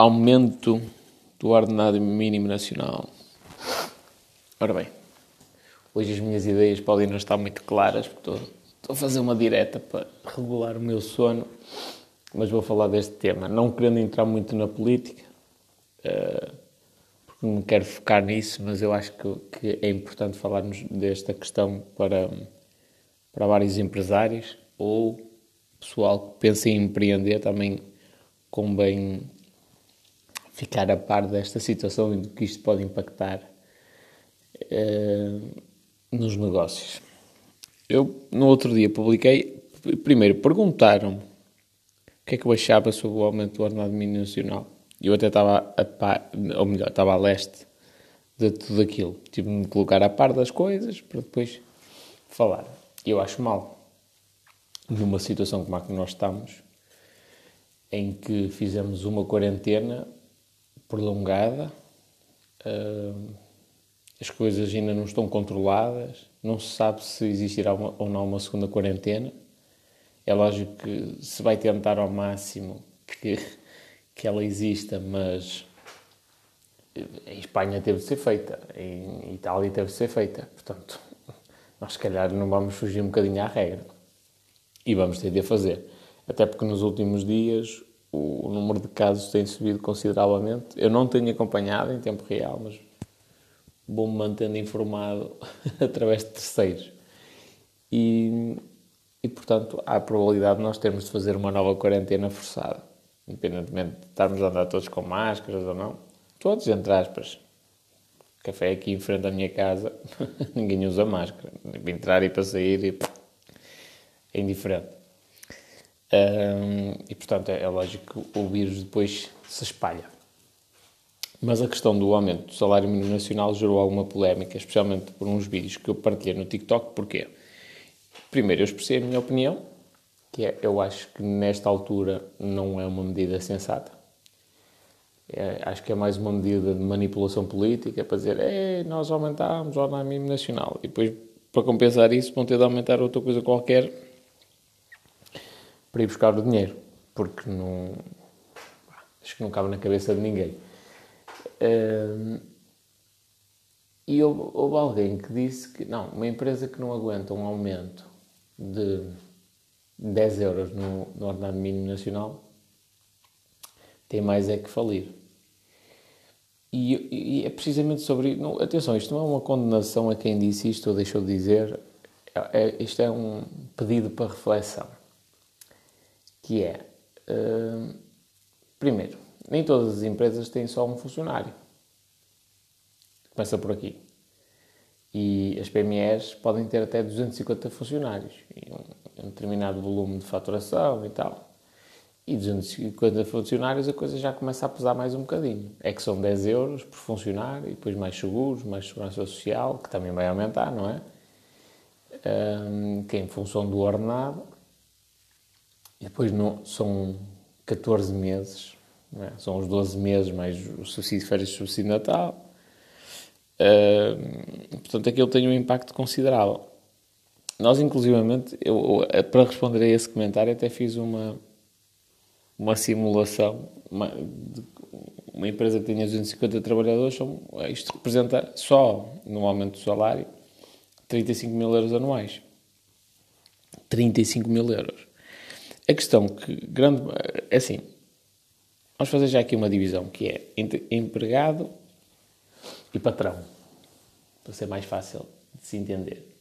Aumento do ordenado mínimo nacional. Ora bem, hoje as minhas ideias podem não estar muito claras, porque estou, estou a fazer uma direta para regular o meu sono, mas vou falar deste tema. Não querendo entrar muito na política, uh, porque não quero focar nisso, mas eu acho que, que é importante falarmos desta questão para, para vários empresários ou pessoal que pensa em empreender também convém ficar a par desta situação e do que isto pode impactar uh, nos negócios. Eu, no outro dia, publiquei. Primeiro, perguntaram-me o que é que eu achava sobre o aumento do ordenado mínimo nacional. Eu até estava a par, ou melhor, estava a leste de tudo aquilo. Tive de me colocar a par das coisas para depois falar. Eu acho mal, numa situação como a que nós estamos, em que fizemos uma quarentena prolongada, uh, as coisas ainda não estão controladas, não se sabe se existirá uma, ou não uma segunda quarentena. É lógico que se vai tentar ao máximo que, que ela exista, mas em Espanha teve de ser feita, em Itália teve de ser feita. Portanto, nós se calhar não vamos fugir um bocadinho à regra. E vamos ter de a fazer. Até porque nos últimos dias o número de casos tem subido consideravelmente. Eu não tenho acompanhado em tempo real, mas vou-me mantendo informado através de terceiros. E, e, portanto, há a probabilidade de nós termos de fazer uma nova quarentena forçada, independentemente de estarmos a andar todos com máscaras ou não. Todos, entre aspas. Café aqui em frente à minha casa, ninguém usa máscara. Para entrar e para sair, é indiferente. Um, e, portanto, é, é lógico que o vírus depois se espalha. Mas a questão do aumento do salário mínimo nacional gerou alguma polémica, especialmente por uns vídeos que eu partilhei no TikTok. Porquê? Primeiro, eu expressei a minha opinião, que é, eu acho que nesta altura não é uma medida sensata. É, acho que é mais uma medida de manipulação política para dizer, é, nós aumentámos o ordenado mínimo nacional. E depois, para compensar isso, vão ter de aumentar outra coisa qualquer para ir buscar o dinheiro, porque não. Acho que não cabe na cabeça de ninguém. e houve, houve, alguém que disse que não, uma empresa que não aguenta um aumento de 10 euros no, no ordenado mínimo nacional tem mais é que falir. E, e é precisamente sobre. Não, atenção, isto não é uma condenação a quem disse isto ou deixou de dizer. É, é, isto é um pedido para reflexão que é, uh, primeiro, nem todas as empresas têm só um funcionário. Começa por aqui. E as PMEs podem ter até 250 funcionários, um, um determinado volume de faturação e tal. E 250 funcionários a coisa já começa a pesar mais um bocadinho. É que são 10 euros por funcionário e depois mais seguros, mais segurança social, que também vai aumentar, não é? Um, que em função do ordenado e depois não, são 14 meses, é? são os 12 meses mais o subsídio de férias e subsídio de Natal. Uh, portanto, aquilo tem um impacto considerável. Nós, inclusivamente, eu, para responder a esse comentário, até fiz uma, uma simulação. Uma, uma empresa que tenha 250 trabalhadores, isto representa só, no aumento do salário, 35 mil euros anuais. 35 mil euros. A questão que grande é assim, vamos fazer já aqui uma divisão que é entre empregado e patrão, para ser mais fácil de se entender.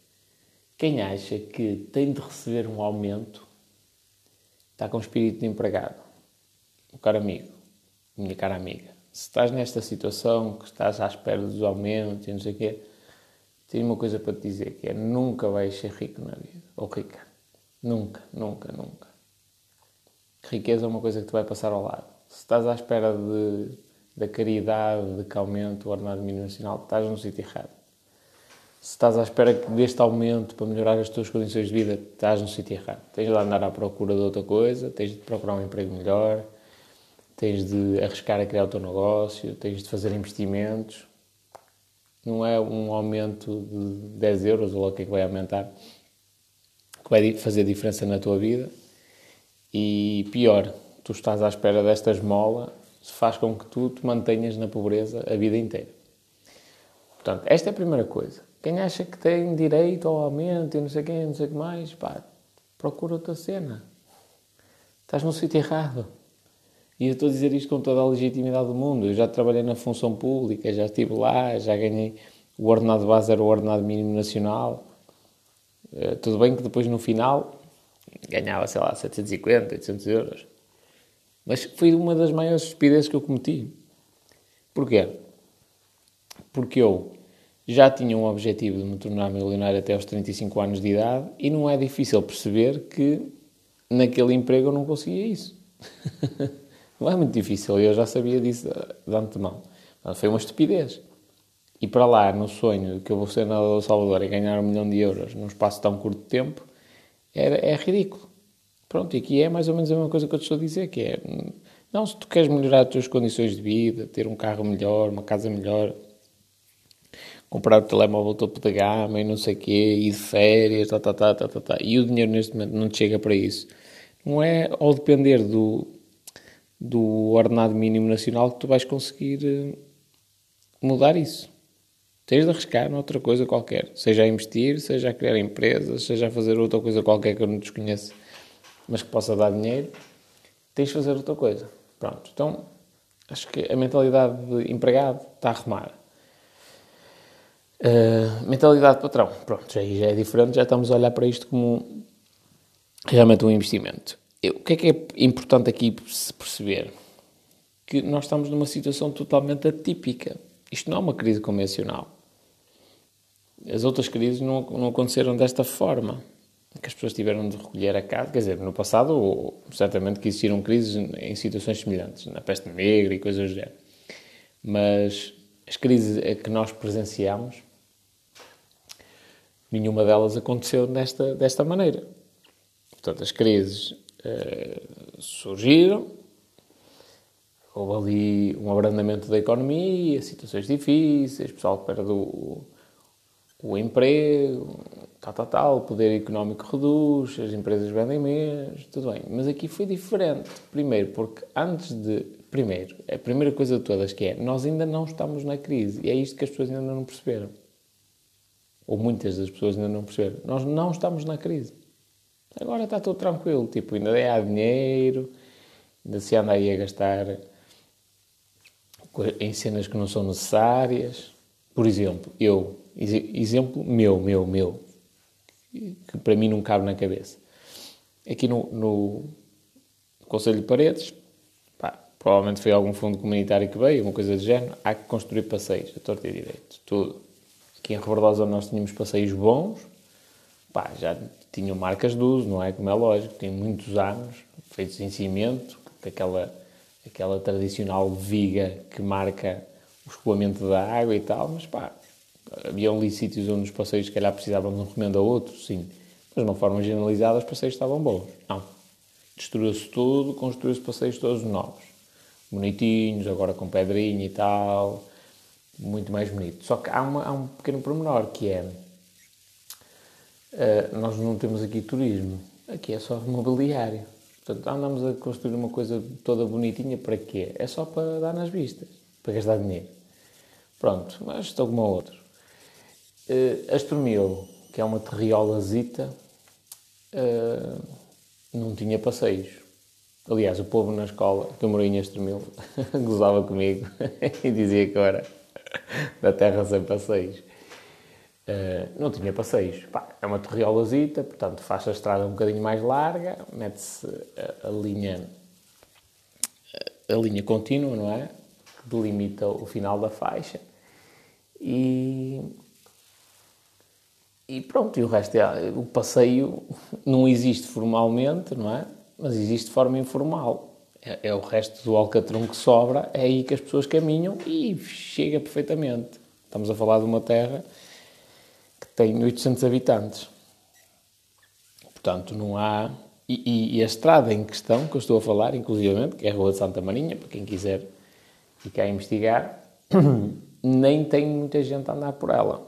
Quem acha que tem de receber um aumento está com espírito de empregado. O caro amigo, minha cara amiga, se estás nesta situação, que estás à espera dos aumentos e não sei o quê, tenho uma coisa para te dizer, que é nunca vais ser rico na vida, ou rica. Nunca, nunca, nunca riqueza é uma coisa que te vai passar ao lado. Se estás à espera de, da caridade, de que aumente o ordenado mínimo nacional, estás no sítio errado. Se estás à espera deste aumento para melhorar as tuas condições de vida, estás no sítio errado. Tens de andar à procura de outra coisa, tens de procurar um emprego melhor, tens de arriscar a criar o teu negócio, tens de fazer investimentos. Não é um aumento de 10 euros ou o que é que vai aumentar que vai fazer diferença na tua vida e pior, tu estás à espera desta esmola faz com que tu te mantenhas na pobreza a vida inteira. Portanto, esta é a primeira coisa. Quem acha que tem direito ao aumento e não sei quem, não sei o que mais, pá, procura outra cena. Estás no sítio errado. E eu estou a dizer isto com toda a legitimidade do mundo. Eu já trabalhei na função pública, já estive lá, já ganhei o ordenado base, era o ordenado mínimo nacional. Uh, tudo bem que depois no final ganhava, sei lá, 750, 800 euros. Mas foi uma das maiores estupidezes que eu cometi. Porquê? Porque eu já tinha um objetivo de me tornar milionário até aos 35 anos de idade e não é difícil perceber que naquele emprego eu não conseguia isso. não é muito difícil, eu já sabia disso de antemão. Mas foi uma estupidez. E para lá, no sonho que eu vou ser nadador do Salvador e ganhar um milhão de euros num espaço tão curto de tempo, é, é ridículo. Pronto, e aqui é mais ou menos a mesma coisa que eu te estou a dizer, que é, não, se tu queres melhorar as tuas condições de vida, ter um carro melhor, uma casa melhor, comprar o telemóvel topo de gama e não sei o quê, ir de férias, tá, tá, tá, tá, tá, tá, e o dinheiro neste momento não te chega para isso. Não é ao depender do, do ordenado mínimo nacional que tu vais conseguir eh, mudar isso. Tens de arriscar noutra coisa qualquer, seja a investir, seja a criar empresas, seja a fazer outra coisa qualquer que eu não desconheço, mas que possa dar dinheiro, tens de fazer outra coisa. Pronto, então acho que a mentalidade de empregado está a arrumar. Uh, mentalidade de patrão, pronto, já, já é diferente, já estamos a olhar para isto como realmente um investimento. Eu, o que é que é importante aqui se perceber? Que nós estamos numa situação totalmente atípica. Isto não é uma crise convencional. As outras crises não, não aconteceram desta forma, que as pessoas tiveram de recolher a casa. Quer dizer, no passado, certamente que existiram crises em situações semelhantes, na peste negra e coisas do género. Mas as crises que nós presenciamos, nenhuma delas aconteceu desta, desta maneira. Portanto, as crises uh, surgiram, houve ali um abrandamento da economia, situações difíceis, pessoal que perde o, o emprego, tal, tal, tal, o poder económico reduz, as empresas vendem menos, tudo bem. Mas aqui foi diferente. Primeiro, porque antes de. Primeiro, a primeira coisa de todas que é, nós ainda não estamos na crise. E é isto que as pessoas ainda não perceberam. Ou muitas das pessoas ainda não perceberam. Nós não estamos na crise. Agora está tudo tranquilo. Tipo, ainda há dinheiro, ainda se anda aí a gastar em cenas que não são necessárias. Por exemplo, eu Exemplo meu, meu, meu, que para mim não cabe na cabeça. Aqui no, no Conselho de Paredes, pá, provavelmente foi algum fundo comunitário que veio, uma coisa do género, há que construir passeios, a torta e direito, tudo. Aqui em Rebordosa nós tínhamos passeios bons, pá, já tinham marcas de uso, não é? Como é lógico, tinham muitos anos, feitos em cimento, aquela, aquela tradicional viga que marca o escoamento da água e tal, mas pá, Havia ali sítios onde os passeios, se calhar, precisavam de um recomendo a outro, sim. Mas, de uma forma generalizada, os passeios estavam bons. Não. Destruiu-se tudo, construiu-se passeios todos novos. Bonitinhos, agora com pedrinha e tal. Muito mais bonito. Só que há, uma, há um pequeno pormenor, que é... Uh, nós não temos aqui turismo. Aqui é só mobiliário. Portanto, andamos a construir uma coisa toda bonitinha para quê? É só para dar nas vistas, para gastar dinheiro. Pronto, mas estou como outro. Uh, a Estormil, que é uma terriolazita, uh, não tinha passeios. Aliás, o povo na escola, que eu morei em Estormil, gozava comigo e dizia que era da terra sem passeios. Uh, não tinha passeios. Pá, é uma terriolazita, portanto faz a estrada um bocadinho mais larga, mete-se a, a, linha a linha contínua, não é? Que delimita o final da faixa. E e pronto, e o resto é. O passeio não existe formalmente, não é? Mas existe de forma informal. É, é o resto do Alcatrão que sobra, é aí que as pessoas caminham e chega perfeitamente. Estamos a falar de uma terra que tem 800 habitantes. Portanto, não há. E, e, e, a estrada em questão que eu estou a falar, inclusivamente, que é a Rua de Santa Marinha, para quem quiser ficar a investigar, nem tem muita gente a andar por ela.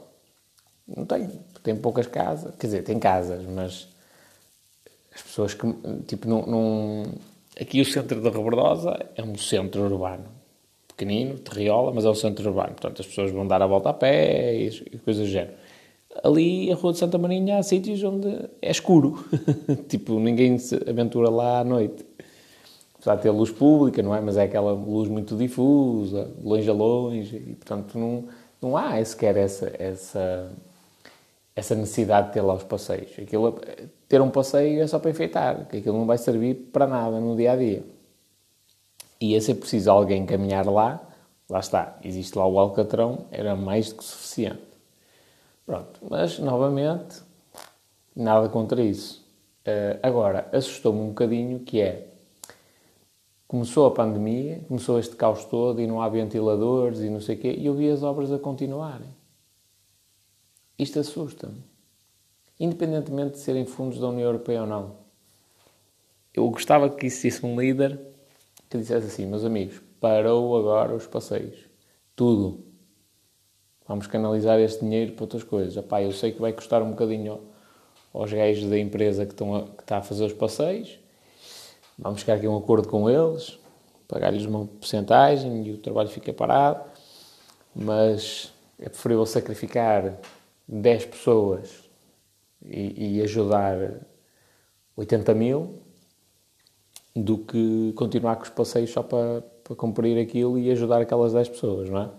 Não tem tem poucas casas, quer dizer, tem casas, mas as pessoas que, tipo, não, aqui o centro da Rebordosa é um centro urbano. Pequenino, terriola, mas é um centro urbano. Portanto, as pessoas vão dar a volta a pé e, e coisas do género. Ali, a Rua de Santa Marinha, há sítios onde é escuro. tipo, ninguém se aventura lá à noite. Apesar de ter luz pública, não é? Mas é aquela luz muito difusa, longe a longe. E, portanto, não, não há sequer essa, essa, essa necessidade de ter lá os passeios. Aquilo, ter um passeio é só para enfeitar, que aquilo não vai servir para nada no dia a dia. E se é preciso alguém caminhar lá, lá está, existe lá o Alcatrão, era mais do que suficiente. Pronto, mas novamente, nada contra isso. Uh, agora, assustou-me um bocadinho que é, começou a pandemia, começou este caos todo e não há ventiladores e não sei o quê, e eu vi as obras a continuarem. Isto assusta-me independentemente de serem fundos da União Europeia ou não. Eu gostava que existisse um líder que dissesse assim, meus amigos, parou agora os passeios. Tudo. Vamos canalizar este dinheiro para outras coisas. Epá, eu sei que vai custar um bocadinho aos gajos da empresa que, estão a, que está a fazer os passeios. Vamos chegar aqui a um acordo com eles, pagar-lhes uma porcentagem e o trabalho fica parado. Mas é preferível sacrificar 10 pessoas e, e ajudar 80 mil do que continuar com os passeios só para, para cumprir aquilo e ajudar aquelas 10 pessoas, não é?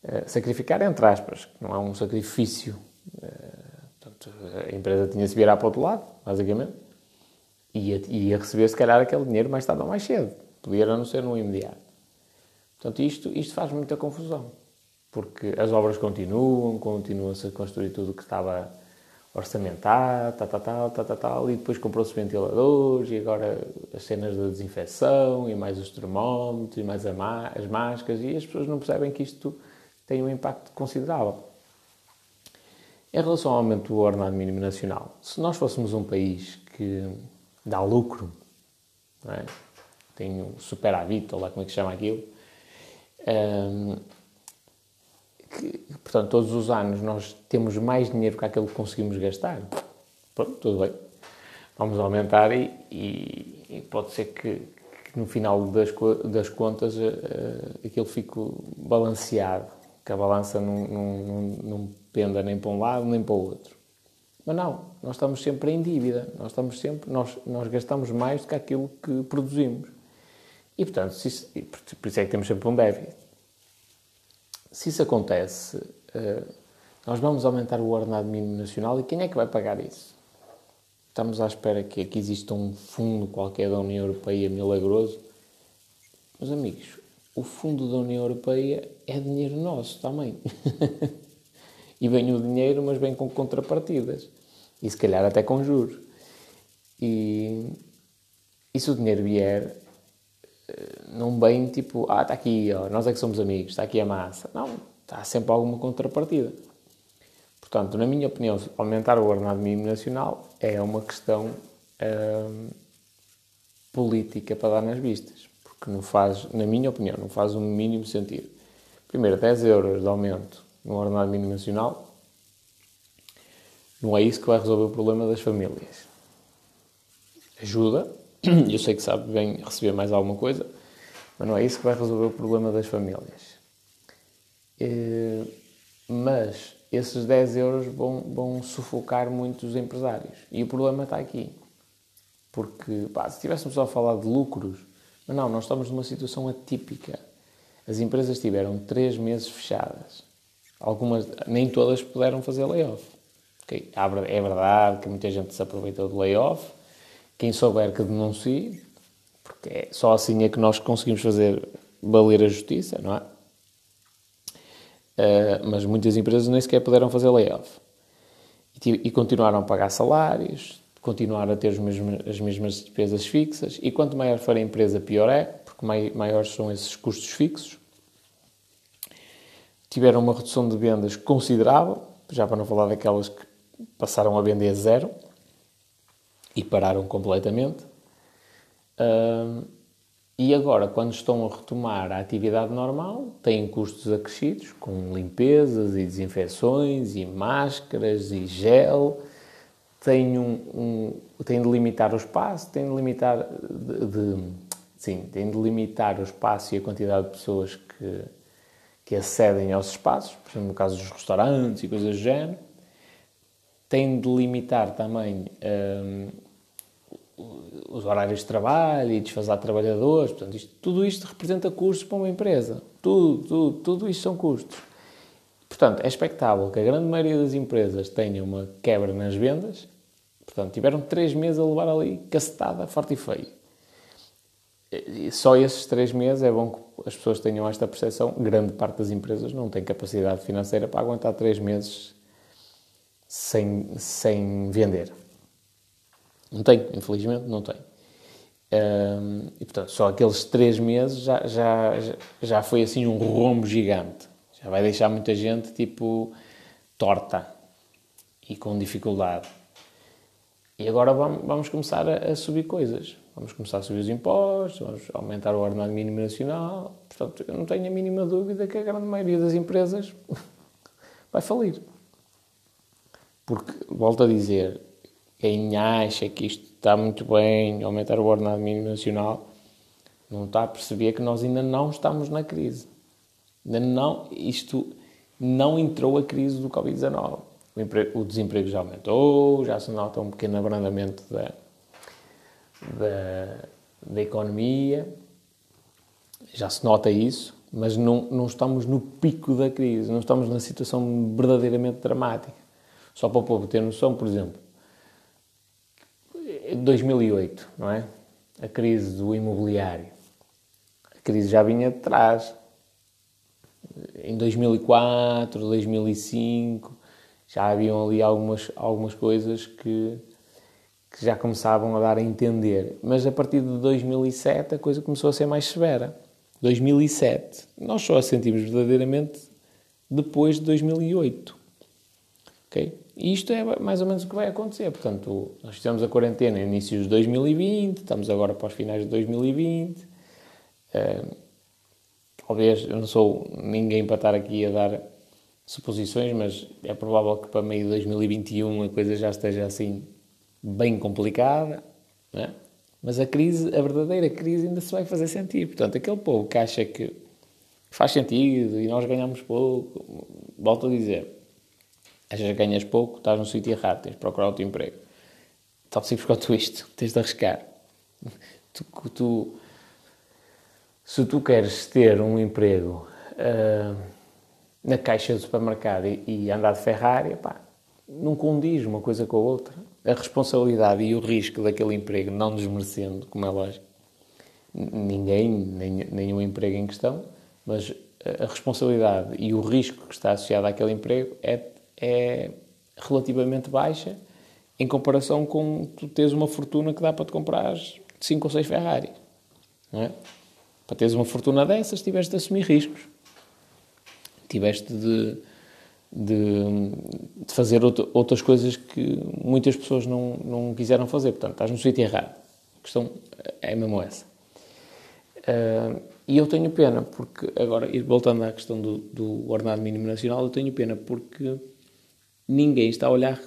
Uh, sacrificar, entre aspas, não é um sacrifício. Uh, portanto, a empresa tinha de se virar para o outro lado, basicamente, e ia, ia, receber, se calhar, aquele dinheiro mais tarde ou mais cedo. Podia não ser no imediato. Portanto, isto, isto faz muita confusão, porque as obras continuam, continua-se a construir tudo o que estava orçamentar, tal, tal, tal, tal, tal, tal, e depois comprou-se ventiladores, e agora as cenas da desinfecção, e mais os termómetros, e mais as máscaras, e as pessoas não percebem que isto tem um impacto considerável. Em relação ao aumento do ordenado mínimo nacional, se nós fôssemos um país que dá lucro, é? tem um superávit, ou lá como é que se chama aquilo, hum, que, portanto, todos os anos nós temos mais dinheiro que aquilo que conseguimos gastar. Pronto, tudo bem. Vamos aumentar e, e, e pode ser que, que, no final das, das contas uh, aquilo fique balanceado, que a balança não, não, não, não penda nem para um lado nem para o outro. Mas não, nós estamos sempre em dívida, nós estamos sempre, nós, nós gastamos mais do que aquilo que produzimos. E portanto, isso, por isso é que temos sempre um déficit se isso acontece, eh, nós vamos aumentar o ordenado mínimo nacional e quem é que vai pagar isso? Estamos à espera que, que exista um fundo qualquer da União Europeia milagroso. Meus amigos, o fundo da União Europeia é dinheiro nosso também. e vem o dinheiro, mas vem com contrapartidas. E se calhar até com juros. E, e se o dinheiro vier, não bem tipo, ah, está aqui, ó, nós é que somos amigos, está aqui a massa. Não, está sempre alguma contrapartida. Portanto, na minha opinião, aumentar o ordenado mínimo nacional é uma questão hum, política para dar nas vistas. Porque não faz, na minha opinião, não faz o um mínimo sentido. Primeiro, 10 euros de aumento no ordenado mínimo nacional não é isso que vai resolver o problema das famílias. Ajuda, eu sei que sabe bem receber mais alguma coisa, mas não é isso que vai resolver o problema das famílias. Eh, mas esses 10 euros vão, vão sufocar muitos empresários. E o problema está aqui. Porque, pá, se estivéssemos só a falar de lucros, mas não, nós estamos numa situação atípica. As empresas tiveram 3 meses fechadas. Algumas, nem todas puderam fazer layoff. É verdade que muita gente se aproveitou do layoff, quem souber que denuncie, porque é só assim é que nós conseguimos fazer valer a justiça, não é? Uh, mas muitas empresas nem sequer puderam fazer layoff. E, e, continuaram a pagar salários, continuaram a ter mesmos, as mesmas despesas fixas, e quanto maior for a empresa, pior é, porque mai, maiores são esses custos fixos. Tiveram uma redução de vendas considerável, já para não falar daquelas que passaram a vender zero e pararam completamente. E agora, quando estão a retomar a atividade normal, têm custos acrescidos com limpezas e desinfecções e máscaras e gel. tem, um, um, tem de limitar o espaço, tem de limitar de, de, sim, tem de limitar o espaço e a quantidade de pessoas que, que acedem aos espaços, por exemplo, no caso dos restaurantes e coisas do género. Tem de limitar também um, os horários de trabalho e desfazer trabalhadores. Portanto, isto, tudo isto representa custos para uma empresa. Tudo, tudo, tudo isto são custos. Portanto, é expectável que a grande maioria das empresas tenha uma quebra nas vendas. Portanto, tiveram três meses a levar ali cacetada, forte e feio. E só esses três meses é bom que as pessoas tenham esta percepção. Grande parte das empresas não tem capacidade financeira para aguentar três meses sem, sem vender. Não tem, infelizmente, não tem. Um, e portanto, só aqueles três meses já, já, já foi assim um rombo gigante. Já vai deixar muita gente tipo torta e com dificuldade. E agora vamos, vamos começar a, a, subir coisas. Vamos começar a subir os impostos, vamos aumentar o ordenado mínimo nacional. Portanto, eu não tenho a mínima dúvida que a grande maioria das empresas vai falir. Porque, volto a dizer, quem acha que isto está muito bem, aumentar o ordenado mínimo nacional, não está a perceber que nós ainda não estamos na crise. Ainda não, isto não entrou a crise do Covid-19. O, o, desemprego já aumentou, já se nota um pequeno abrandamento da, da, da economia, já se nota isso, mas não, não estamos no pico da crise, não estamos na situação verdadeiramente dramática. Só para o povo ter noção, por exemplo, 2008, não é? A crise do imobiliário. A crise já vinha de trás. Em 2004, 2005, já haviam ali algumas, algumas coisas que, que já começavam a dar a entender. Mas a partir de 2007 a coisa começou a ser mais severa. 2007. Nós só a sentimos verdadeiramente depois de 2008. Ok? E isto é mais ou menos o que vai acontecer. Portanto, nós fizemos a quarentena em inícios de 2020, estamos agora para os finais de 2020. Uh, talvez, eu não sou ninguém para estar aqui a dar suposições, mas é provável que para meio de 2021 a coisa já esteja assim bem complicada. É? Mas a crise, a verdadeira crise ainda se vai fazer sentir. Portanto, aquele povo que acha que faz sentido e nós ganhamos pouco, volto a dizer, achas que ganhas pouco, estás no sítio errado, tens de procurar outro emprego. Tal simples quanto isto, tens de arriscar. Tu, tu, se tu queres ter um emprego uh, na caixa do supermercado e, e, andar de Ferrari, pá, não condiz uma coisa com a outra. A responsabilidade e o risco daquele emprego, não desmerecendo, como é lógico, ninguém, nem, nenhum emprego em questão, mas a responsabilidade e o risco que está associado àquele emprego é é relativamente baixa em comparação com tu teres uma fortuna que dá para te comprar 5 ou 6 Ferrari. Não é? Para teres uma fortuna dessas, tiveste de assumir riscos. Tiveste de, de, de fazer outra, outras coisas que muitas pessoas não, não quiseram fazer. Portanto, estás no sítio errado. A questão é mesmo essa. Uh, e eu tenho pena, porque agora, voltando à questão do, do ordenado mínimo nacional, eu tenho pena porque ninguém está a olhar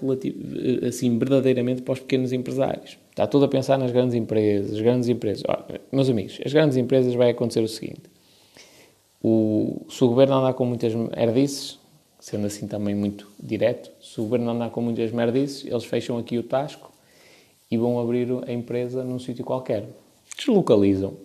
assim verdadeiramente para os pequenos empresários. Está tudo a pensar nas grandes empresas, as grandes empresas. meus amigos, as grandes empresas vai acontecer o seguinte: o, se o governo andar com muitas merdices, sendo assim também muito direto, se o governo andar com muitas merdices, eles fecham aqui o tasco e vão abrir a empresa num sítio qualquer. Deslocalizam.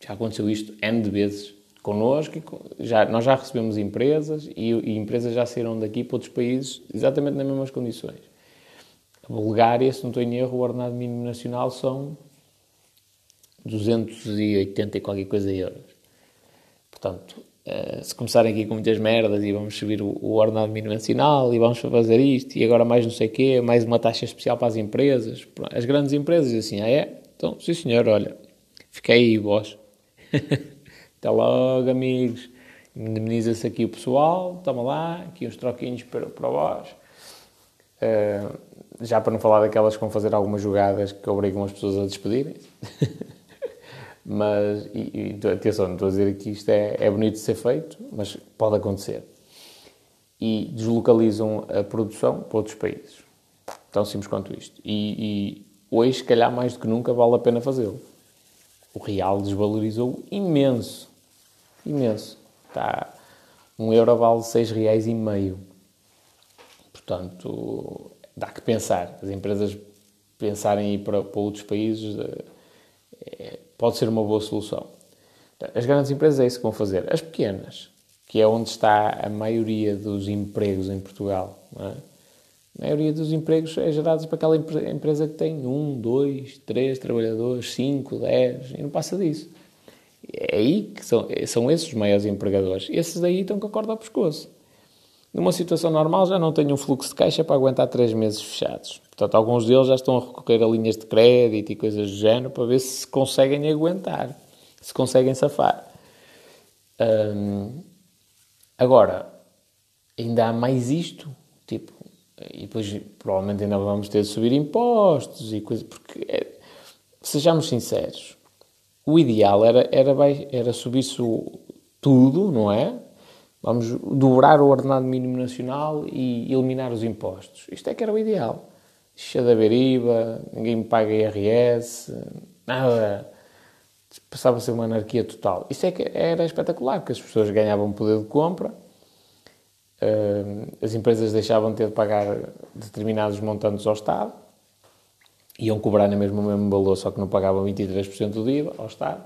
Já aconteceu isto N de vezes connosco, já, nós já recebemos empresas e, e, empresas já saíram daqui para outros países exatamente nas mesmas condições. A Bulgária, se não estou em erro, o ordenado mínimo nacional são 280 e qualquer coisa euros. Portanto, uh, se começarem aqui com muitas merdas e vamos subir o ordenado mínimo nacional e vamos fazer isto e agora mais não sei o quê, mais uma taxa especial para as empresas, as grandes empresas, assim, ah é? Então, sim senhor, olha, fiquei aí vós. Até logo, amigos. Indemniza-se aqui o pessoal, toma lá, aqui uns troquinhos para, para vós. Uh, já para não falar daquelas que vão fazer algumas jogadas que obrigam as pessoas a despedirem-se. mas, e, e, atenção, não estou a dizer que isto é, é bonito de ser feito, mas pode acontecer. E deslocalizam a produção para outros países. Tão simples quanto isto. E, e hoje, se calhar, mais do que nunca, vale a pena fazê-lo. O real desvalorizou imenso. Imenso. Está, um euro vale seis reais e meio. Portanto, dá que pensar. As empresas pensarem em ir para, para outros países é, pode ser uma boa solução. As grandes empresas é isso que vão fazer. As pequenas, que é onde está a maioria dos empregos em Portugal, é? a maioria dos empregos é gerada para aquela empresa que tem um, dois, três trabalhadores, cinco, dez, e não passa disso. É aí que são, são esses os maiores empregadores. Esses daí estão com a corda ao pescoço. Numa situação normal já não tenho um fluxo de caixa para aguentar três meses fechados. Portanto, alguns deles já estão a recorrer a linhas de crédito e coisas do género para ver se conseguem aguentar, se conseguem safar. Agora, ainda há mais isto, tipo, e depois provavelmente ainda vamos ter de subir impostos e coisas, porque, é, sejamos sinceros, o ideal era, era, era subir-se tudo, não é? Vamos dobrar o ordenado mínimo nacional e eliminar os impostos. Isto é que era o ideal. Deixa de haver IVA, ninguém me paga IRS, nada. Passava a ser uma anarquia total. Isto é que era espetacular, porque as pessoas ganhavam poder de compra, eh, as empresas deixavam de ter de pagar determinados montantes ao Estado, iam cobrar na mesma, mesmo valor, só que não pagavam 23% do IVA ao Estado,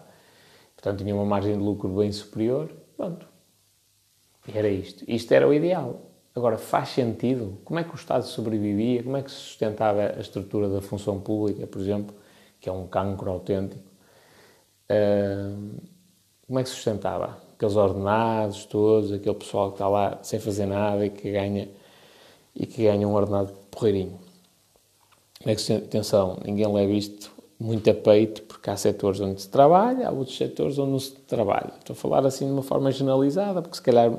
portanto tinham uma margem de lucro bem superior. Pronto. E era isto. Isto era o ideal. Agora, faz sentido? Como é que o Estado sobrevivia? Como é que se sustentava a estrutura da função pública, por exemplo, que é um cancro autêntico? Uh, como é que se sustentava? Aqueles ordenados todos, aquele pessoal que está lá sem fazer nada e que ganha, e que ganha um ordenado porreirinho. É atenção, ninguém leva isto muito a peito, porque há setores onde se trabalha, há outros setores onde não se trabalha. Estou a falar assim de uma forma generalizada, porque se calhar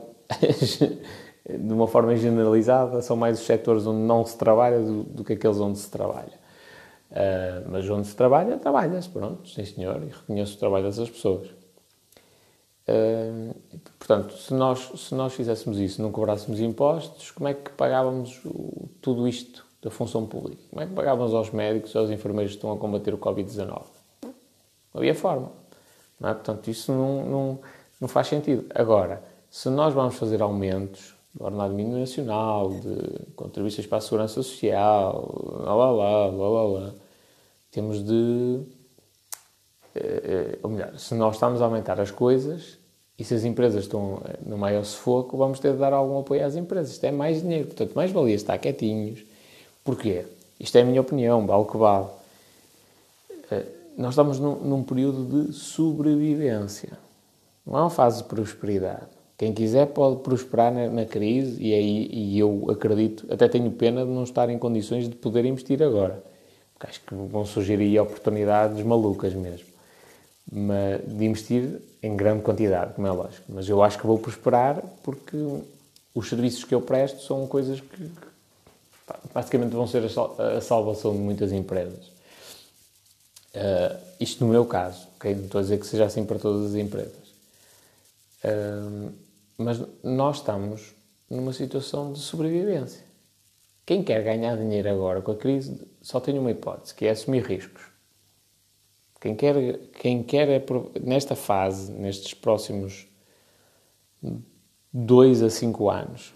de uma forma generalizada, são mais os setores onde não se trabalha do, do que aqueles onde se trabalha. Uh, mas onde se trabalha, trabalha-se, pronto, sim senhor, e reconheço o trabalho dessas pessoas. Uh, portanto, se nós, se nós fizéssemos isso, não cobrássemos impostos, como é que pagávamos o, tudo isto da função pública? Como é que pagávamos aos médicos, aos enfermeiros que estão a combater o Covid-19? Não havia forma. Não é? Portanto, isso não, não, não faz sentido. Agora, se nós vamos fazer aumentos do ordenado mínimo nacional, de contribuições para a segurança social, lá lá lá, lá lá lá, temos de. Eh, eh, ou melhor, se nós estamos a aumentar as coisas e se as empresas estão eh, no maior sufoco, vamos ter de dar algum apoio às empresas. Isto é mais dinheiro, portanto, mais valia estar quietinhos. Porquê? Isto é a minha opinião, vale que vale. Nós estamos num, num período de sobrevivência. Não é uma fase de prosperidade. Quem quiser pode prosperar na, na crise e, aí, e eu acredito, até tenho pena de não estar em condições de poder investir agora. Porque acho que vão surgir aí oportunidades malucas mesmo. Mas, de investir em grande quantidade, como é lógico. Mas eu acho que vou prosperar porque os serviços que eu presto são coisas que basicamente vão ser a salvação de muitas empresas. Uh, isto no meu caso, okay? não estou a dizer que seja assim para todas as empresas. Uh, mas nós estamos numa situação de sobrevivência. Quem quer ganhar dinheiro agora com a crise só tem uma hipótese, que é assumir riscos. Quem quer, quem quer é, nesta fase, nestes próximos dois a cinco anos,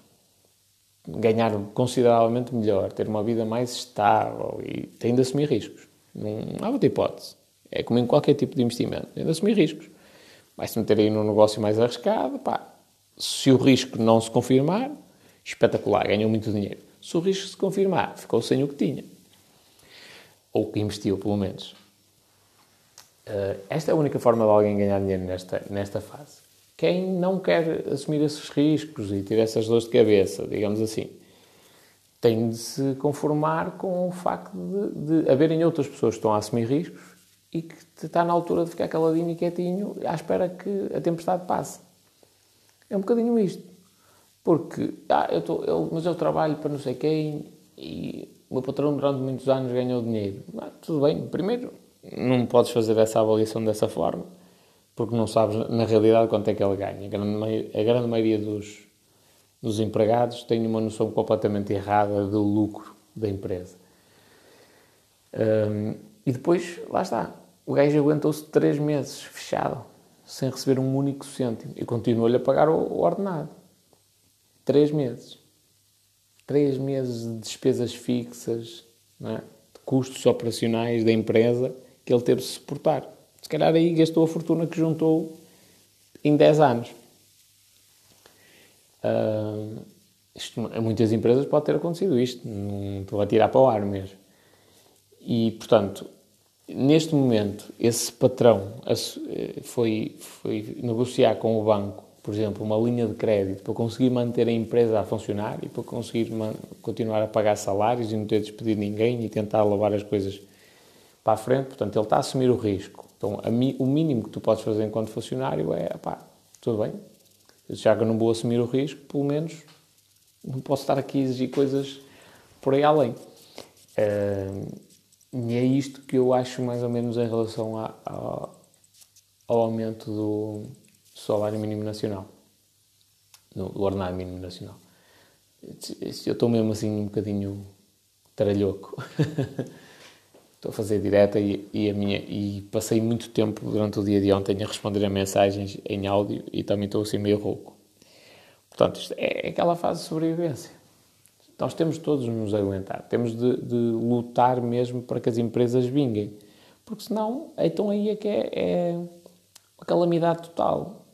ganhar consideravelmente melhor, ter uma vida mais estável e tem de assumir riscos. Não há outra hipótese. É como em qualquer tipo de investimento, tem de assumir riscos. Vai-se meter aí num negócio mais arriscado, pá, se o risco não se confirmar, espetacular, ganhou muito dinheiro. Se o risco se confirmar, ficou sem o que tinha. Ou que investiu, pelo menos. Uh, esta é a única forma de alguém ganhar dinheiro nesta, nesta fase. Quem não quer assumir esses riscos e ter essas dores de cabeça, digamos assim, tem de se conformar com o facto de, de haverem outras pessoas que estão a assumir riscos e que está na altura de ficar caladinho e quietinho à espera que a tempestade passe. É um bocadinho isto. Porque, ah, eu tô, eu, mas eu trabalho para não sei quem e o meu patrão durante muitos anos ganhou dinheiro. Ah, tudo bem, primeiro, não podes fazer essa avaliação dessa forma, porque não sabes na realidade quanto é que ele ganha. A grande, a grande maioria dos, dos empregados tem uma noção completamente errada do lucro da empresa. Um, e depois, lá está, o gajo aguentou-se três meses fechado, sem receber um único cêntimo, e continuou-lhe a pagar o, o ordenado. Três meses. Três meses de despesas fixas, é? de custos operacionais da empresa, que ele teve de suportar. Se calhar aí gastou a fortuna que juntou em 10 anos. Uh, isto, muitas empresas pode ter acontecido isto, não estou a tirar para o ar mesmo. E, portanto, neste momento, esse patrão eh, foi, foi negociar com o banco, por exemplo, uma linha de crédito para conseguir manter a empresa a funcionar e para conseguir continuar a pagar salários e não ter de despedir ninguém e tentar levar as coisas para a frente. Portanto, ele está a assumir o risco. Então, mi, o mínimo que tu podes fazer enquanto funcionário é, pá, tudo bem, já que eu não vou assumir o risco, pelo menos não posso estar aqui a exigir coisas por aí além. Uh, e é isto que eu acho mais ou menos em relação a, a, ao aumento do salário mínimo nacional, do ordenado mínimo nacional. Eu estou mesmo assim um bocadinho tralhoco. estou a fazer direta e, e, a minha, e passei muito tempo durante o dia de ontem a responder a mensagens em áudio e também estou assim meio rouco. Portanto, isto é aquela fase de sobrevivência. Nós temos todos de nos aguentar, temos de, de, lutar mesmo para que as empresas vinguem, porque senão, então aí é que é, é uma calamidade total.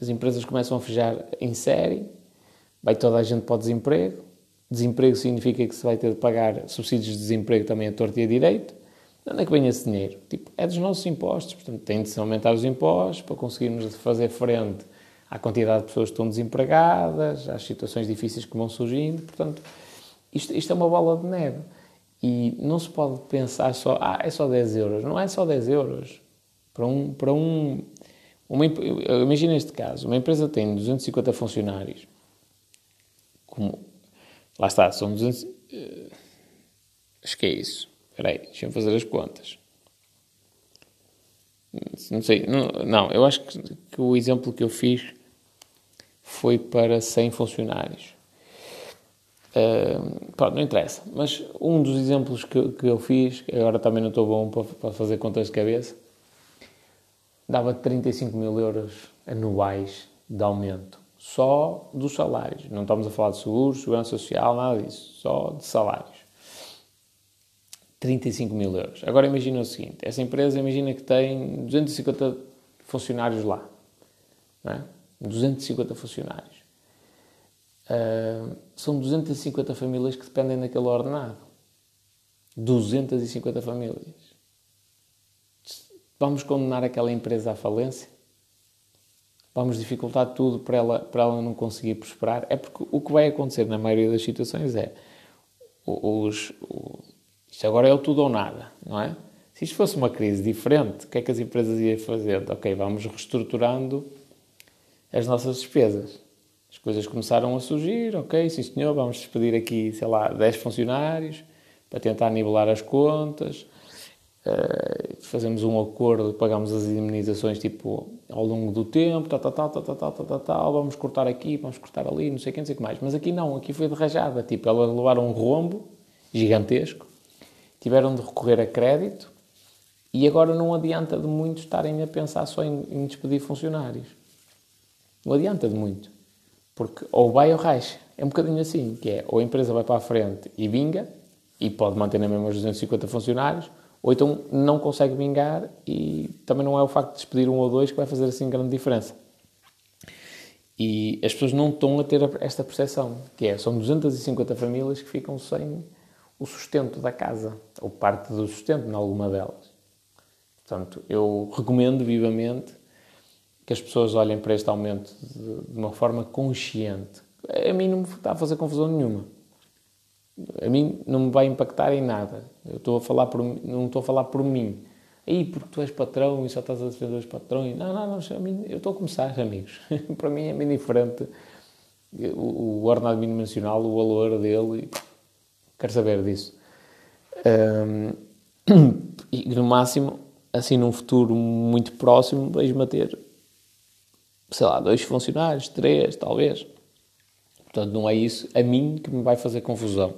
As empresas começam a fechar em série, vai toda a gente para o desemprego, desemprego significa que se vai ter de pagar subsídios de desemprego também a torto e a direito. De onde é que vem esse dinheiro? Tipo, é dos nossos impostos, portanto tem de se aumentar os impostos para conseguirmos fazer frente à quantidade de pessoas que estão desempregadas, às situações difíceis que vão surgindo. Portanto, isto, isto é uma bola de neve. E não se pode pensar só, ah, é só 10 euros. Não é só 10 euros. Para um. Para um uma, imagina este caso: uma empresa tem 250 funcionários. Como, lá está, são 200. Uh, eh, acho que é isso. Espera aí, deixa-me fazer as contas. Não sei, não, não eu acho que, que, o exemplo que eu fiz foi para 100 funcionários. Uh, pronto, não interessa. Mas um dos exemplos que, que eu fiz, agora também não estou bom para, para fazer contas de cabeça, dava 35 mil euros anuais de aumento. Só dos salários. Não estamos a falar de seguros, segurança social, nada disso. Só de salários. 35 mil euros. Agora imagina o seguinte: essa empresa imagina que tem 250 funcionários lá. Não é? 250 funcionários. Uh, são 250 famílias que dependem daquele ordenado. 250 famílias. Vamos condenar aquela empresa à falência? Vamos dificultar tudo para ela, para ela não conseguir prosperar? É porque o que vai acontecer na maioria das situações é os, os isto agora é o tudo ou nada, não é? Se isto fosse uma crise diferente, o que é que as empresas iam fazer? Ok, vamos reestruturando as nossas despesas. As coisas começaram a surgir, ok, sim senhor, vamos despedir aqui, sei lá, 10 funcionários para tentar nivelar as contas. Uh, fazemos um acordo, pagamos as indemnizações tipo ao longo do tempo, tal, tal, tal, tal, tal, tal, tal, tal, vamos cortar aqui, vamos cortar ali, não sei quem, não sei o que mais. Mas aqui não, aqui foi de rajada, tipo, elas levaram um rombo gigantesco, tiveram de recorrer a crédito e agora não adianta de muito estarem a pensar só em, em despedir funcionários. Não adianta de muito. Porque ou vai ou racha. É um bocadinho assim, que é ou a empresa vai para a frente e vinga, e pode manter na mesma os 250 funcionários, ou então não consegue vingar e também não é o facto de despedir um ou dois que vai fazer assim grande diferença. E as pessoas não estão a ter esta percepção, que é, são 250 famílias que ficam sem o sustento da casa, ou parte do sustento em alguma delas. Portanto, eu recomendo vivamente que as pessoas olhem para este aumento de, de uma forma consciente. A mim não me está a fazer confusão nenhuma. A mim não me vai impactar em nada. Eu estou a falar por, não estou a falar por mim. Aí, porque tu és patrão e só estás a defender os patrões. Não, não, não. Eu estou a começar, amigos. para mim é bem diferente o, o ordenado mínimo nacional, o valor dele. Quero saber disso. Um, e no máximo, assim num futuro muito próximo, vejo-me a ter, sei lá, dois funcionários, três, talvez. Portanto, não é isso a mim que me vai fazer confusão.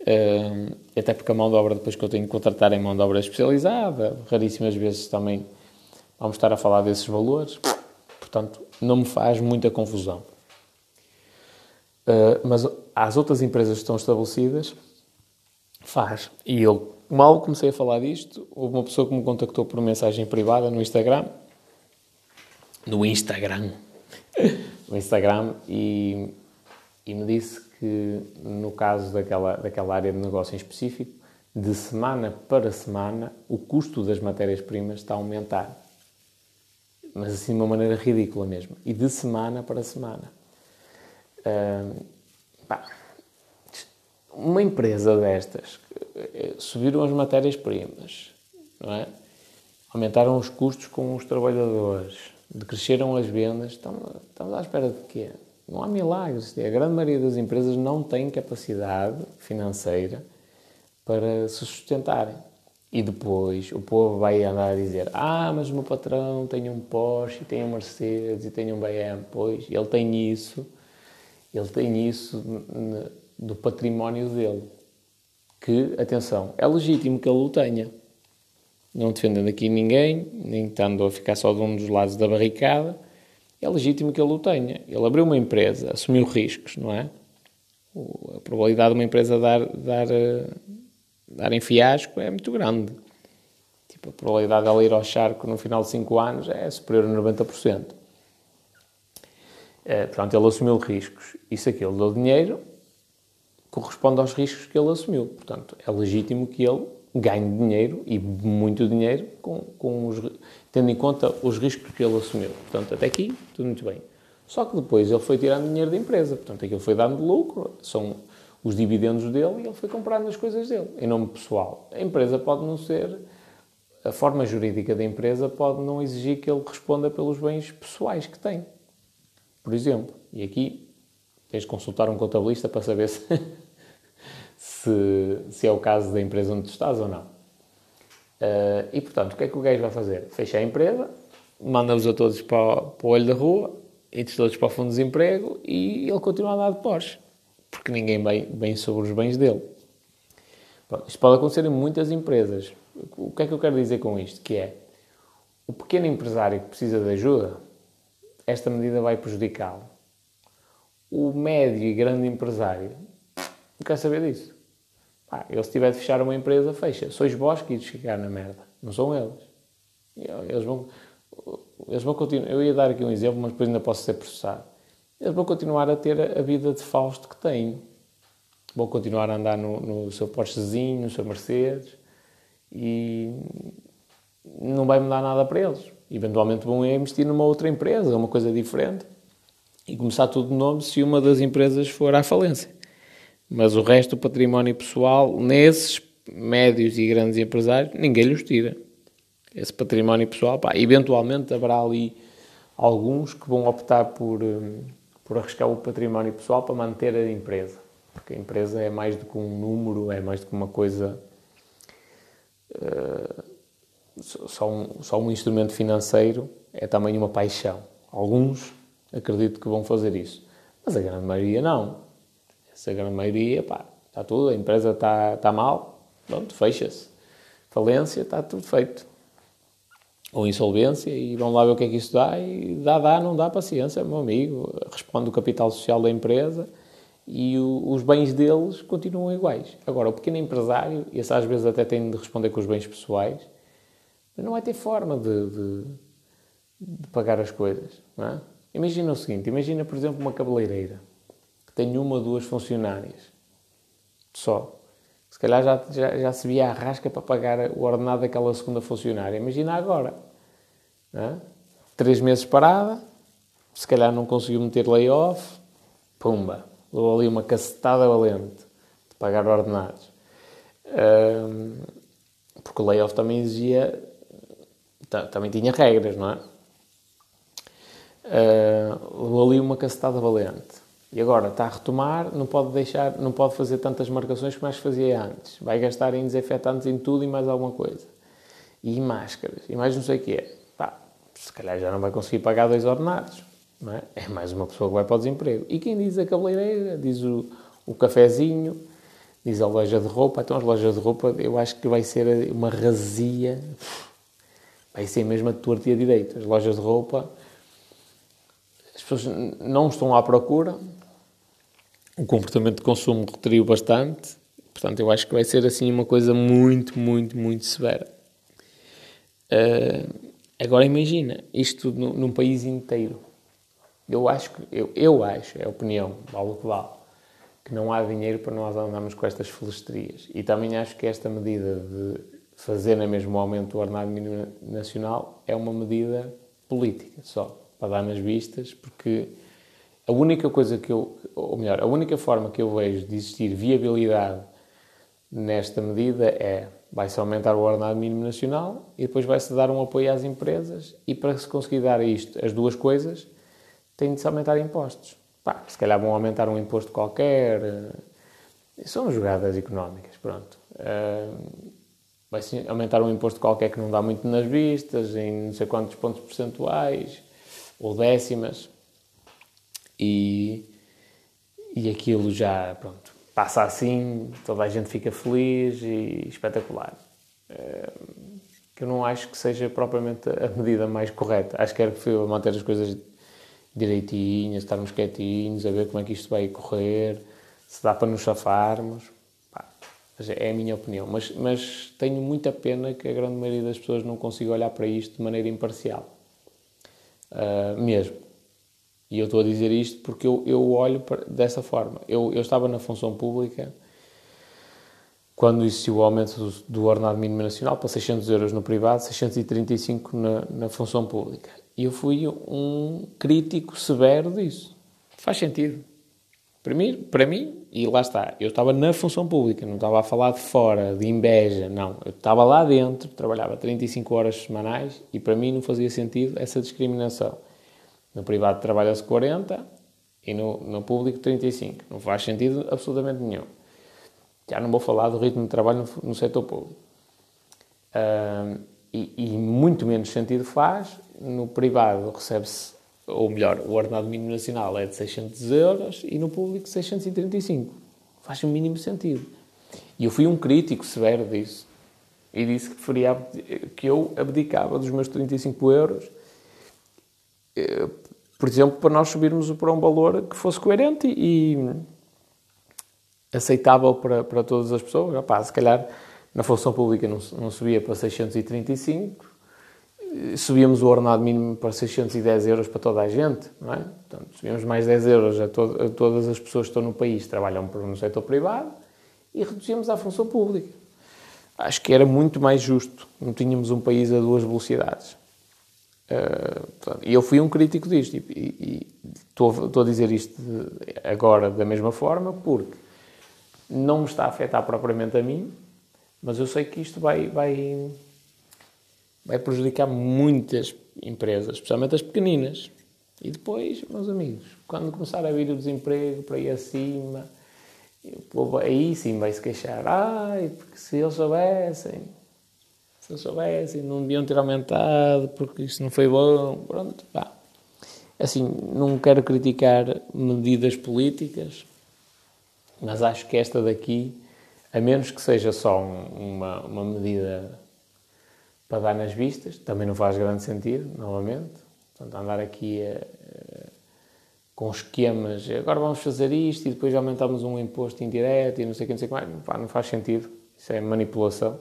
Uh, até porque a mão de obra, depois que eu tenho que contratar em mão de obra especializada, raríssimas vezes também vamos estar a falar desses valores. Portanto, não me faz muita confusão. Uh, mas às outras empresas que estão estabelecidas, faz. E eu, mal comecei a falar disto, houve uma pessoa que me contactou por mensagem privada no Instagram. No Instagram. no Instagram e, e me disse que, no caso daquela, daquela área de negócio em específico, de semana para semana, o custo das matérias-primas está a aumentar. Mas assim de uma maneira ridícula mesmo. E de semana para semana. Uma empresa destas, eh, subiram as matérias-primas, não é? Aumentaram os custos com os trabalhadores, decresceram as vendas, estamos à espera de quê? Não há milagres. A grande maioria das empresas não tem capacidade financeira para se sustentarem. E depois o povo vai andar a dizer: Ah, mas o meu patrão tem um Porsche, tem um Mercedes e tem um BM. Pois, ele tem isso, ele tem isso do património dele. Que, atenção, é legítimo que ele o tenha. Não defendendo aqui ninguém, nem estando a ficar só de um dos lados da barricada, é legítimo que ele o tenha. Ele abriu uma empresa, assumiu riscos, não é? A probabilidade de uma empresa dar, dar, eh, dar em fiasco é muito grande. Tipo, a probabilidade dela ir ao charco no final de 5 anos é superior a 90%. É, portanto, ele assumiu riscos. E se aquele deu dinheiro, corresponde aos riscos que ele assumiu. Portanto, é legítimo que ele ganhe dinheiro e muito dinheiro com, com os, tendo em conta os riscos que ele assumiu. Portanto, até aqui, tudo muito bem. Só que depois ele foi tirando dinheiro da empresa, portanto, aquilo foi dando lucro, são os dividendos dele e ele foi comprando as coisas dele, em nome pessoal. A empresa pode não ser, a forma jurídica da empresa pode não exigir que ele responda pelos bens pessoais que tem. Por exemplo, e aqui tens de consultar um contabilista para saber se, se, se é o caso da empresa onde tu estás ou não. Uh, e portanto, o que é que o gajo vai fazer? Fecha a empresa, manda-os a todos para, para o olho da rua, e todos para o fundo de desemprego e ele continua a andar de Porsche, porque ninguém vem sobre os bens dele. Pronto, isto pode acontecer em muitas empresas. O que é que eu quero dizer com isto? Que é, o pequeno empresário que precisa de ajuda, esta medida vai prejudicá-lo. O médio e grande empresário não quer saber disso. Pá, ele se tiver de fechar uma empresa, fecha. Sois vós que ides ficar na merda. Não são eles. Eles vão, eles vão continuar. Eu ia dar aqui um exemplo, mas depois ainda posso ser processado. Eles vão continuar a ter a vida de Fausto que têm. Vão continuar a andar no, no seu Porschezinho, no seu Mercedes e não vai mudar nada para eles. Eventualmente vão investir numa outra empresa, uma coisa diferente e começar tudo de novo se uma das empresas for à falência. Mas o resto do património pessoal, nesses médios e grandes empresários, ninguém lhes tira. Esse património pessoal, pá, eventualmente haverá ali alguns que vão optar por, hum, por arriscar o património pessoal para manter a empresa. Porque a empresa é mais do que um número, é mais do que uma coisa. Uh, só, um, só um instrumento financeiro, é também uma paixão. Alguns acredito que vão fazer isso, mas a grande maioria não se a grande maioria, pá, está tudo, a empresa está, está mal, pronto, fecha-se. Falência, está tudo feito. Ou insolvência, e vão lá ver o que é que isso dá, e dá, dá, não dá paciência, meu amigo. Responde o capital social da empresa e o, os bens deles continuam iguais. Agora, o pequeno empresário, esse às vezes até tem de responder com os bens pessoais, mas não vai ter forma de, de, de pagar as coisas, não é? Imagina o seguinte, imagina, por exemplo, uma cabeleireira tenho uma ou duas funcionárias só. Se calhar já, já, já se via a rasca para pagar o ordenado daquela segunda funcionária. Imagina agora. É? Três meses parada, se calhar não conseguiu meter layoff, pumba, levou ali uma cacetada valente de pagar ordenados. Um, porque o layoff também exigia, também tinha regras, não é? Uh, levou ali uma cacetada valente. E agora está a retomar, não pode deixar, não pode fazer tantas marcações como as fazia antes. Vai gastar em desinfetantes em tudo e mais alguma coisa. E máscaras, e mais não sei o que é. Pá, se calhar já não vai conseguir pagar dois ordenados. Não é? é mais uma pessoa que vai para o desemprego. E quem diz a cabeleireira, diz o, o cafezinho, diz a loja de roupa, então as lojas de roupa eu acho que vai ser uma razia, vai ser mesmo a torta e a direita. As lojas de roupa, as pessoas não estão à procura, o comportamento de consumo retraiu bastante, portanto eu acho que vai ser assim uma coisa muito, muito, muito severa. Uh, agora imagina, isto num, num país inteiro. Eu acho que, eu, eu acho, é opinião, vale o que vale, que não há dinheiro para nós andarmos com estas felestrias. E também acho que esta medida de fazer no mesmo aumento do ordenado mínimo nacional é uma medida política só, para dar nas vistas, porque a única coisa que eu, ou melhor, a única forma que eu vejo de existir viabilidade nesta medida é vai-se aumentar o ordenado mínimo nacional e depois vai-se dar um apoio às empresas e para se conseguir dar isto, as duas coisas, tem de se aumentar impostos. Pá, se calhar vão aumentar um imposto qualquer. Eh, são jogadas económicas, pronto. Uh, vai-se aumentar um imposto qualquer que não dá muito nas vistas, em não sei quantos pontos percentuais, ou décimas. E, e aquilo já, pronto, passa assim, toda a gente fica feliz e espetacular. Uh, que eu não acho que seja propriamente a medida mais correta. Acho que era preferível manter as coisas direitinhas, estarmos quietinhos, a ver como é que isto vai correr, se dá para nos chafarmos. Pá, é a minha opinião. Mas, mas tenho muita pena que a grande maioria das pessoas não consiga olhar para isto de maneira imparcial. Uh, mesmo. E eu estou a dizer isto porque eu, eu olho para, dessa forma. Eu, eu estava na função pública quando existiu o aumento do, do ordenado mínimo nacional para 600 euros no privado, 635 na, na função pública. E eu fui um crítico severo disso. Faz sentido. Para mim, para mim, e lá está, eu estava na função pública, não estava a falar de fora, de inveja, não. Eu estava lá dentro, trabalhava 35 horas semanais e para mim não fazia sentido essa discriminação. No privado trabalha-se 40 e no, no público 35. Não faz sentido absolutamente nenhum. Já não vou falar do ritmo de trabalho no, no setor público. Uh, e, e, muito menos sentido faz no privado recebe-se, ou melhor, o ordenado mínimo nacional é de 600 euros e no público 635. Faz o mínimo sentido. E eu fui um crítico severo disso. E disse que preferia que eu abdicava dos meus 35 euros, eh, por exemplo, para nós subirmos para um valor que fosse coerente e aceitável para, para todas as pessoas. Rapaz, se calhar na função pública não, não subia para 635, subíamos o ordenado mínimo para 610 euros para toda a gente, não é? Portanto, subíamos mais 10 euros a, to a todas as pessoas que estão no país trabalham no setor privado e reduzíamos a função pública. Acho que era muito mais justo. Não tínhamos um país a duas velocidades. E eu fui um crítico disto e, estou, estou a dizer isto agora da mesma forma porque não me está a afetar propriamente a mim, mas eu sei que isto vai, vai vai prejudicar muitas empresas, especialmente as pequeninas. E depois, meus amigos, quando começar a vir o desemprego para aí acima, aí sim vai se queixar. Ai, porque se eles soubessem, se eles soubessem, não deviam ter aumentado, porque isso não foi bom. Pronto, pá. Assim, não quero criticar medidas políticas, mas acho que esta daqui, a menos que seja só uma, uma medida para dar nas vistas, também não faz grande sentido, novamente. Portanto, andar aqui a, a, com esquemas, agora vamos fazer isto e depois aumentamos um imposto indireto e não sei o que, não sei o que mais, não faz sentido. Isso é manipulação.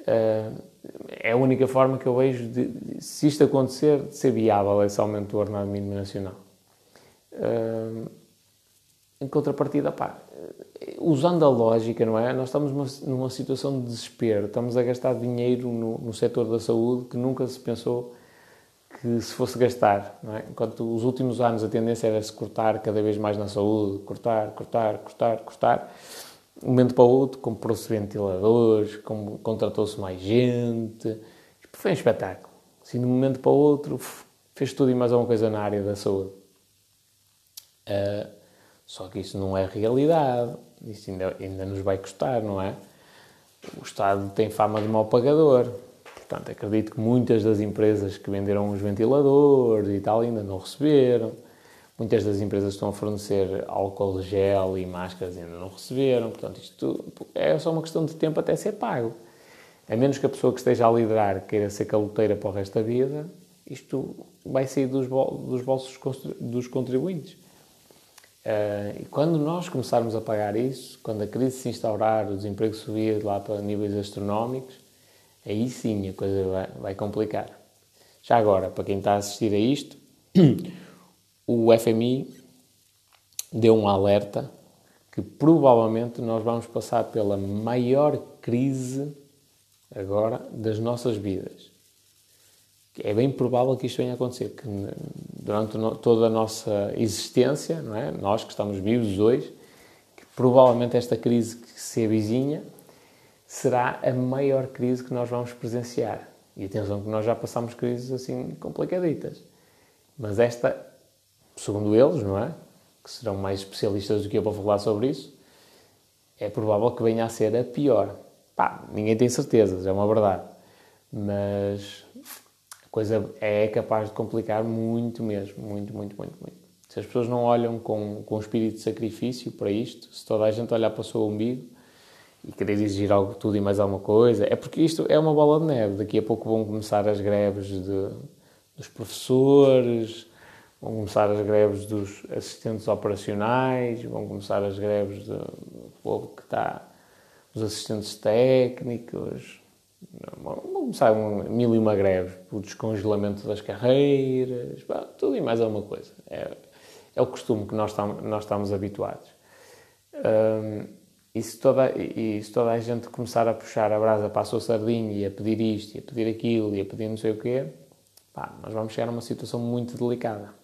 Uh, é a única forma que eu vejo de, se isto acontecer, de ser viável esse aumento do ordenado mínimo nacional. Uh, em contrapartida, pá, usando a lógica, não é? Nós estamos numa situação de desespero, estamos a gastar dinheiro no, no setor da saúde que nunca se pensou que se fosse gastar, não é? Enquanto os últimos anos a tendência era se cortar cada vez mais na saúde, cortar, cortar, cortar, cortar. De um momento para o outro, comprou-se ventiladores, contratou-se mais gente. Foi um espetáculo. Assim, de um momento para o outro, fez tudo e mais alguma coisa na área da saúde. Uh, só que isso não é realidade. Isso ainda, ainda nos vai custar, não é? O Estado tem fama de mau pagador. Portanto, acredito que muitas das empresas que venderam os ventiladores e tal ainda não receberam. Muitas das empresas estão a fornecer álcool gel e máscaras e ainda não receberam. Portanto, isto é só uma questão de tempo até ser pago. A menos que a pessoa que esteja a liderar queira ser caloteira para o resto da vida, isto vai sair dos, dos bolsos dos contribuintes. Uh, e quando nós começarmos a pagar isso, quando a crise se instaurar, o desemprego subir lá para níveis astronómicos, aí sim a coisa vai, vai complicar. Já agora, para quem está a assistir a isto, o FMI deu um alerta que provavelmente nós vamos passar pela maior crise agora das nossas vidas. É bem provável que isto venha a acontecer, que durante toda a nossa existência, não é? nós que estamos vivos hoje, que provavelmente esta crise que se avizinha será a maior crise que nós vamos presenciar. E atenção que nós já passamos crises assim complicaditas. Mas esta, segundo eles, não é? Que serão mais especialistas do que eu para falar sobre isso, é provável que venha a ser a pior. Pá, ninguém tem certezas, é uma verdade. Mas a coisa é capaz de complicar muito mesmo, muito, muito, muito, muito. Se as pessoas não olham com, com espírito de sacrifício para isto, se toda a gente olhar para o seu umbigo, e querer exigir algo, tudo e mais alguma coisa. É porque isto é uma bola de neve. Daqui a pouco vão começar as greves de, dos professores, vão começar as greves dos assistentes operacionais, vão começar as greves do povo que está, os assistentes técnicos. Vão começar mil e uma greves, o descongelamento das carreiras, tudo e mais alguma coisa. É, é o costume que nós, tam, nós estamos habituados. Um, e se, toda, e se toda a gente começar a puxar a brasa para a sua sardinha e a pedir isto, e a pedir aquilo, e a pedir não sei o quê, pá, nós vamos chegar a uma situação muito delicada.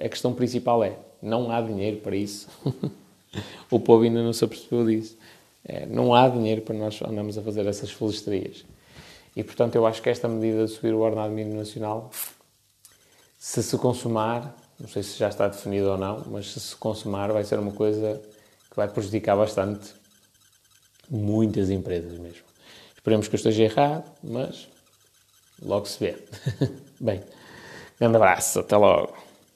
A questão principal é, não há dinheiro para isso. o povo ainda não se apercebeu disso. É, não há dinheiro para nós andarmos a fazer essas felisterias. E, portanto, eu acho que esta medida de subir o ordenado mínimo nacional, se se consumar, não sei se já está definido ou não, mas se se consumar vai ser uma coisa que vai prejudicar bastante muitas empresas mesmo. Esperemos que eu esteja errado, mas logo se vê. Bem, grande abraço, até logo.